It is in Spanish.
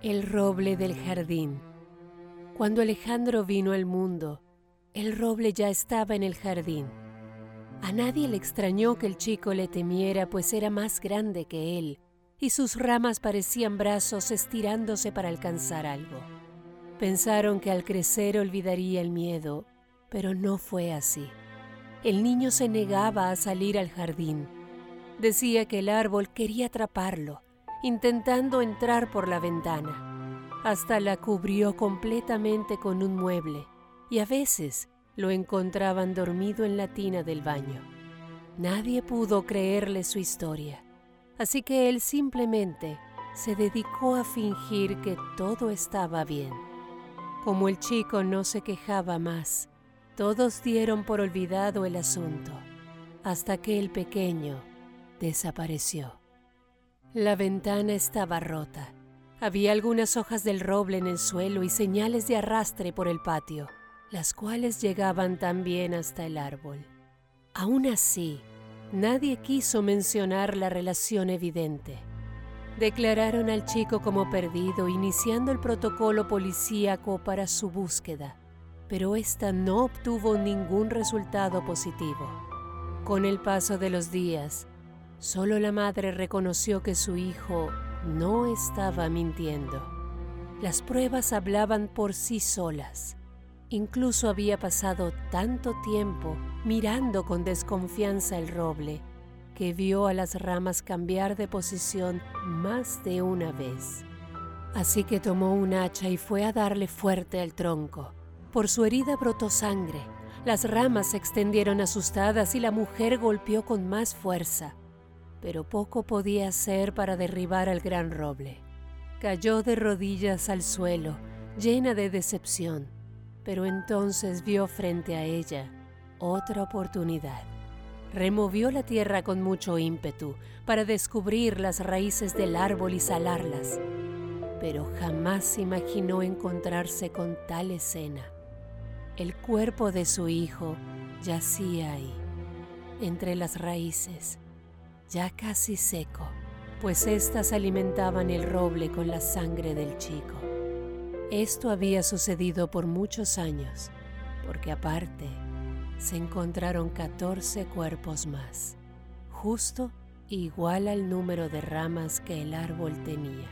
El roble del jardín. Cuando Alejandro vino al mundo, el roble ya estaba en el jardín. A nadie le extrañó que el chico le temiera, pues era más grande que él, y sus ramas parecían brazos estirándose para alcanzar algo. Pensaron que al crecer olvidaría el miedo, pero no fue así. El niño se negaba a salir al jardín. Decía que el árbol quería atraparlo intentando entrar por la ventana. Hasta la cubrió completamente con un mueble y a veces lo encontraban dormido en la tina del baño. Nadie pudo creerle su historia, así que él simplemente se dedicó a fingir que todo estaba bien. Como el chico no se quejaba más, todos dieron por olvidado el asunto, hasta que el pequeño desapareció. La ventana estaba rota. Había algunas hojas del roble en el suelo y señales de arrastre por el patio, las cuales llegaban también hasta el árbol. Aún así, nadie quiso mencionar la relación evidente. Declararon al chico como perdido, iniciando el protocolo policíaco para su búsqueda, pero esta no obtuvo ningún resultado positivo. Con el paso de los días, Solo la madre reconoció que su hijo no estaba mintiendo. Las pruebas hablaban por sí solas. Incluso había pasado tanto tiempo mirando con desconfianza el roble que vio a las ramas cambiar de posición más de una vez. Así que tomó un hacha y fue a darle fuerte al tronco. Por su herida brotó sangre. Las ramas se extendieron asustadas y la mujer golpeó con más fuerza pero poco podía hacer para derribar al gran roble. Cayó de rodillas al suelo, llena de decepción, pero entonces vio frente a ella otra oportunidad. Removió la tierra con mucho ímpetu para descubrir las raíces del árbol y salarlas, pero jamás imaginó encontrarse con tal escena. El cuerpo de su hijo yacía ahí, entre las raíces, ya casi seco, pues éstas alimentaban el roble con la sangre del chico. Esto había sucedido por muchos años, porque aparte se encontraron 14 cuerpos más, justo igual al número de ramas que el árbol tenía.